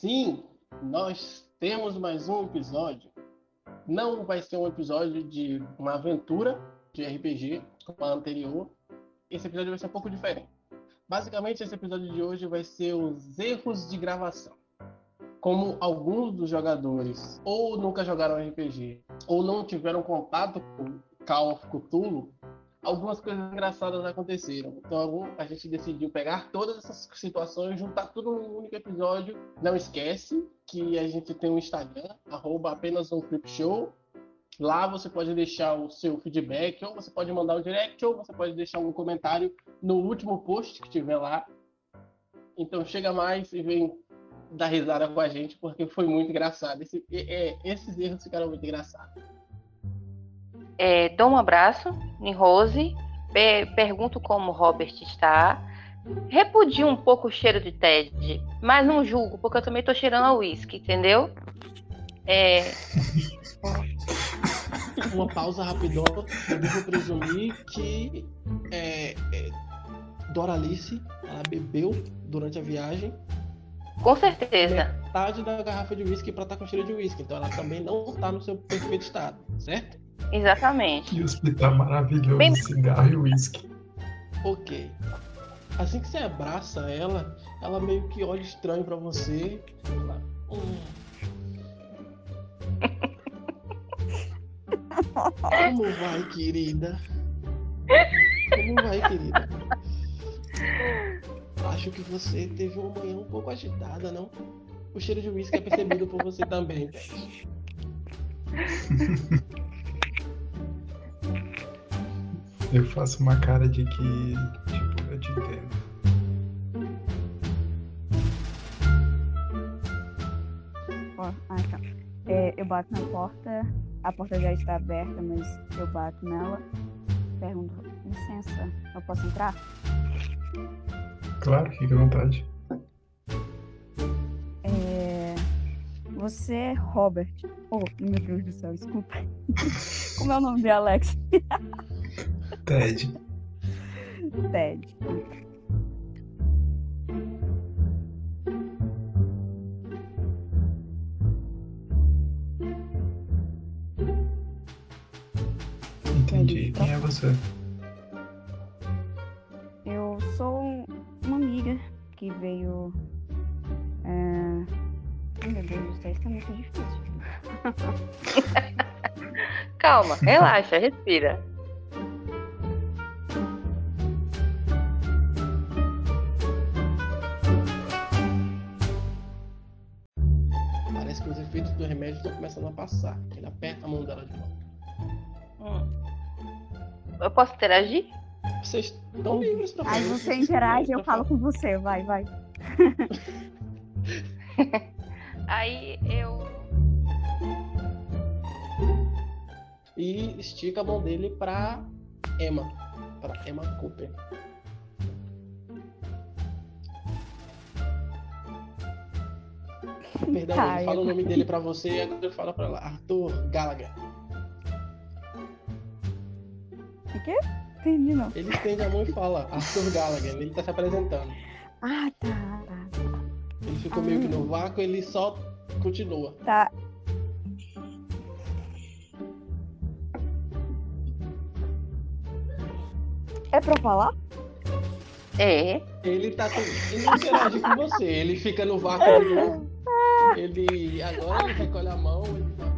sim, nós temos mais um episódio. Não vai ser um episódio de uma aventura de RPG como a anterior. Esse episódio vai ser um pouco diferente. Basicamente, esse episódio de hoje vai ser os erros de gravação. Como alguns dos jogadores ou nunca jogaram RPG ou não tiveram contato com Call of Cthulhu, algumas coisas engraçadas aconteceram. Então a gente decidiu pegar todas essas situações, juntar tudo num único episódio. Não esquece que a gente tem um Instagram, arroba apenas um clip show. Lá você pode deixar o seu feedback, ou você pode mandar o direct, ou você pode deixar um comentário no último post que tiver lá. Então chega mais e vem dar risada com a gente, porque foi muito engraçado. Esse, é, esses erros ficaram muito engraçados. É, dou um abraço em Rose, pergunto como Robert está, repudio um pouco o cheiro de Ted, mas não julgo, porque eu também estou cheirando a uísque, entendeu? É... Uma pausa rapidona, eu devo presumir que é, é, Doralice, ela bebeu durante a viagem. Com certeza. Metade da garrafa de uísque para estar tá com cheiro de uísque, então ela também não está no seu perfeito estado, certo? Exatamente. Que hospital maravilhoso, Bem... cigarro e uísque. Ok. Assim que você abraça ela, ela meio que olha estranho para você. Ela, hum. Como vai, querida? Como vai, querida? Acho que você teve uma manhã um pouco agitada, não? O cheiro de uísque é percebido por você também, Eu faço uma cara de que, tipo, eu te entendo. ah, tá. É, eu bato na porta, a porta já está aberta, mas eu bato nela. Pergunto, licença, eu posso entrar? Claro, fique à vontade. É... Você é Robert. Oh, meu Deus do céu, desculpa. Como é o nome de Alex? Ted. Ted. Entendi. Quem é você? Eu sou uma amiga que veio. É... Ai, meu Deus do céu, isso é muito difícil. Calma, relaxa, respira. Começando a passar. Ele aperta a mão dela de volta. Hum. Eu posso interagir? Vocês estão livres pra Aí você interage, eu falo com você, vai, vai. Aí eu. E estica a mão dele pra Emma. Pra Emma Cooper. Perdão, ele fala o nome dele pra você e agora eu falo pra ela. Arthur Gallagher. O quê? Entendi não. Ele estende a mão e fala, Arthur Gallagher, ele tá se apresentando. Ah, tá, tá. Ele ficou ah. meio que no vácuo, ele só continua. Tá. É pra falar? É. Ele tá com... Ele não interage com você, ele fica no vácuo de novo. Ele agora ele recolhe a mão, ele tá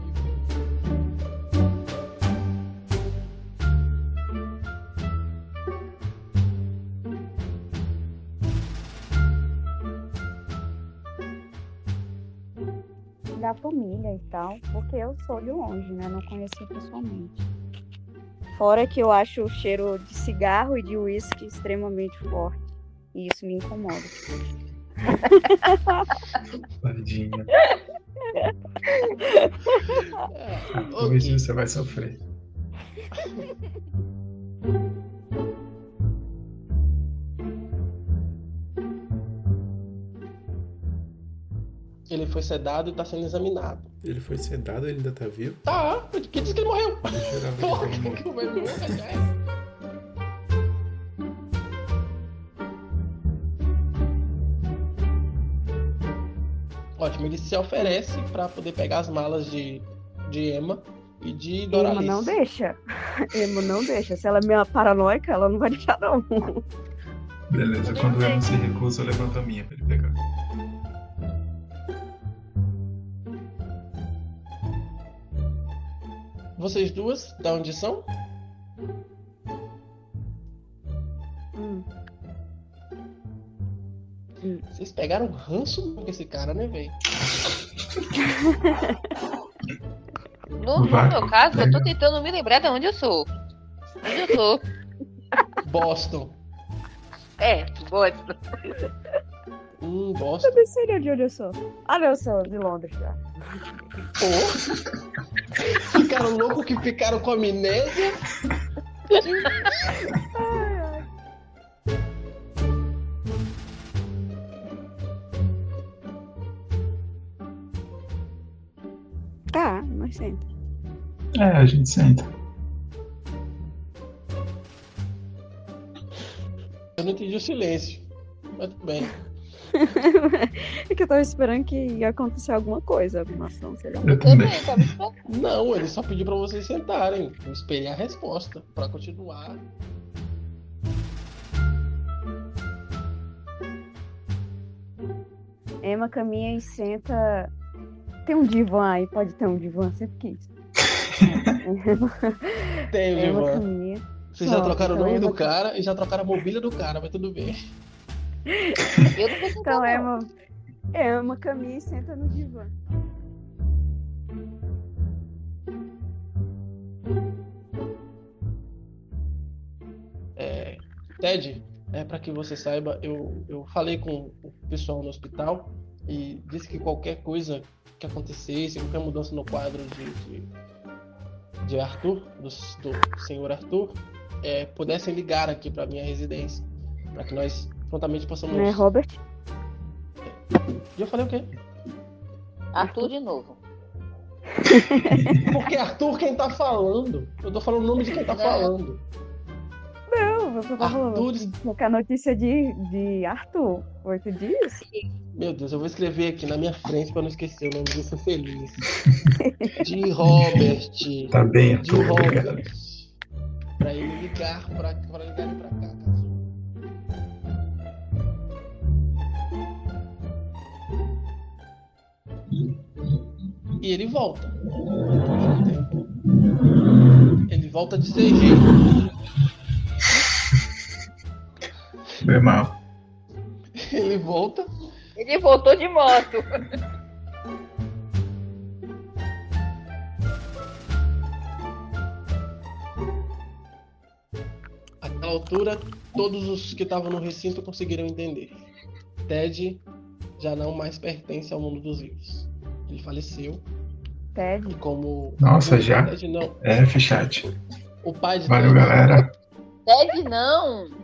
da família e tal, porque eu sou de longe, né? Não conheci pessoalmente. Fora que eu acho o cheiro de cigarro e de uísque extremamente forte. E isso me incomoda. Tadinha. Hoje você vai sofrer. Ele foi sedado e está sendo examinado. Ele foi sedado, ele ainda tá vivo? Tá, quem disse que ele morreu? Porra, que ele morreu, Ótimo, ele se oferece pra poder pegar as malas de, de Emma e de Emma Doralice. não deixa. Emma não deixa. Se ela é meio paranoica, ela não vai deixar, não. Beleza, quando o Emo se recusa, eu levanto a minha pra ele pegar. Vocês duas, da onde são? Vocês pegaram ranço com esse cara, né, velho? No, no meu caso, eu tô tentando me lembrar de onde eu sou. Onde eu sou? Boston. É, gosto. Hum, Boston. Eu nem sei de onde eu sou. Ah, não, eu sou de Londres já. Pô. Ficaram loucos que ficaram com amnésia. senta. É, a gente senta. Eu não entendi o silêncio. Mas tudo bem. É que eu tava esperando que ia acontecer alguma coisa, alguma ação, sei lá. Eu também. Não, ele só pediu pra vocês sentarem. Eu esperei a resposta pra continuar. Emma caminha e senta. Tem um divã aí, pode ter um divã, sempre quis. Tem, Emma Ivan. caminha. Vocês já Não, trocaram o então nome do cara e já trocaram a mobília do cara, mas tudo bem. Eu não vou sentar, Então não. Emma, Emma caminha e senta no divã. É, Ted, é, para que você saiba, eu, eu falei com o pessoal no hospital e disse que qualquer coisa que acontecesse, qualquer mudança no quadro de, de, de Arthur, do, do senhor Arthur, é, pudessem ligar aqui para minha residência, para que nós prontamente possamos. Né, Robert? E eu falei o quê? Arthur de novo. Porque Arthur quem tá falando. Eu tô falando o nome de quem tá falando. Tá falando. Arthur. Porque a notícia de, de Arthur. Oito dias? Meu Deus, eu vou escrever aqui na minha frente pra não esquecer o nome de ser feliz. De Robert. Tá bem, De Arthur, obrigado. Robert. Pra ele ligar pra, pra ligar ele pra cá, caso. E ele volta. Depois de um tempo. Ele volta de CG. Foi mal. Ele volta. Ele voltou de moto. Àquela altura, todos os que estavam no recinto conseguiram entender. Ted já não mais pertence ao mundo dos vivos. Ele faleceu Ted. e como Nossa, já? Ted não, F, chat. o pai de Valeu, Ted, galera. Ted não.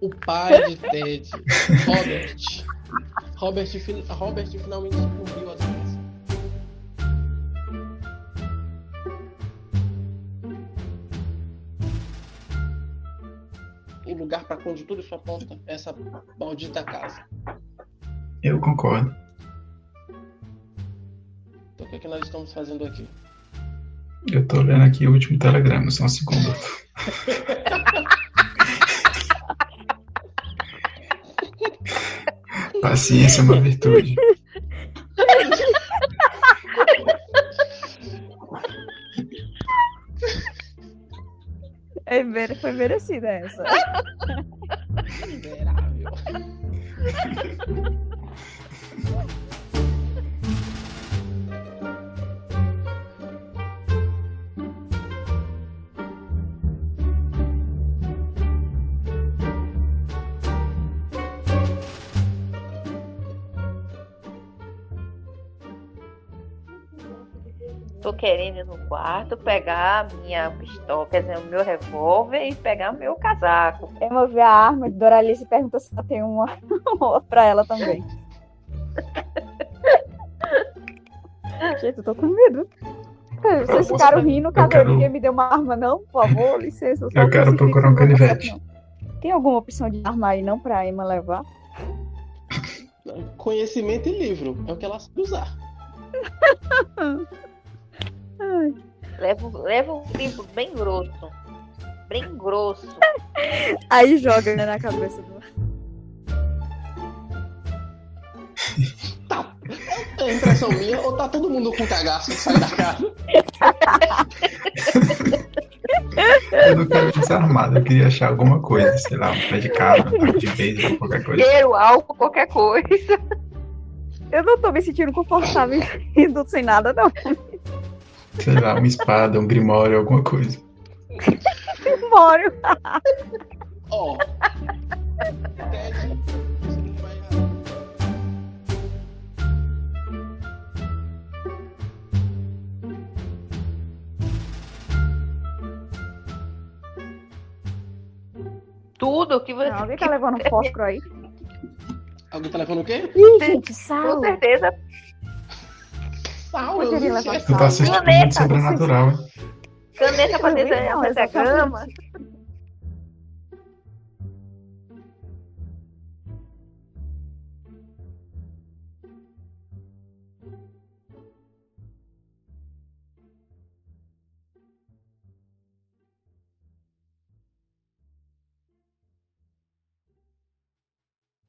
O pai de Ted, Robert, Robert, Robert finalmente descobriu a doença. O lugar para onde tudo isso aponta é essa maldita casa. Eu concordo. Então o que, é que nós estamos fazendo aqui? Eu tô lendo aqui o último telegrama, só um segundo. Paciência é uma virtude. É, foi merecida essa. Tô querendo ir no quarto, pegar a minha pistola, quer dizer, o meu revólver e pegar o meu casaco. Emma vê a arma de Doralice e pergunta se ela tem uma, pra ela também. Gente, eu tô com medo. Vocês ficaram rindo, cadê? quero- Ninguém me deu uma arma, não? Por favor, licença. Eu um quero procurar um vou canivete. Tem alguma opção de arma aí não pra Emma levar? Conhecimento e livro. É o que ela sabe usar. Leva, leva um livro bem grosso. Bem grosso. Aí joga né, na cabeça do. Tá. É impressão minha ou tá todo mundo com cagaço que sai da casa? Eu não quero desarmado, eu queria achar alguma coisa, sei lá, um pé de cabra, um taco de beisebol, qualquer coisa. Cheiro, álcool, qualquer coisa. Eu não tô me sentindo confortável indo sem nada, não. Sei lá, uma espada, um grimório, alguma coisa. Moro. Ó. Tudo que você. Não, alguém tá levando fósforo aí? Alguém tá levando o quê? Ih, gente, Com sal. certeza. Sal, eu não levar sei. Tu tá assistindo Caneta, muito sobrenatural, hein? Caneta pra Eu desenhar não, fazer a exatamente. cama.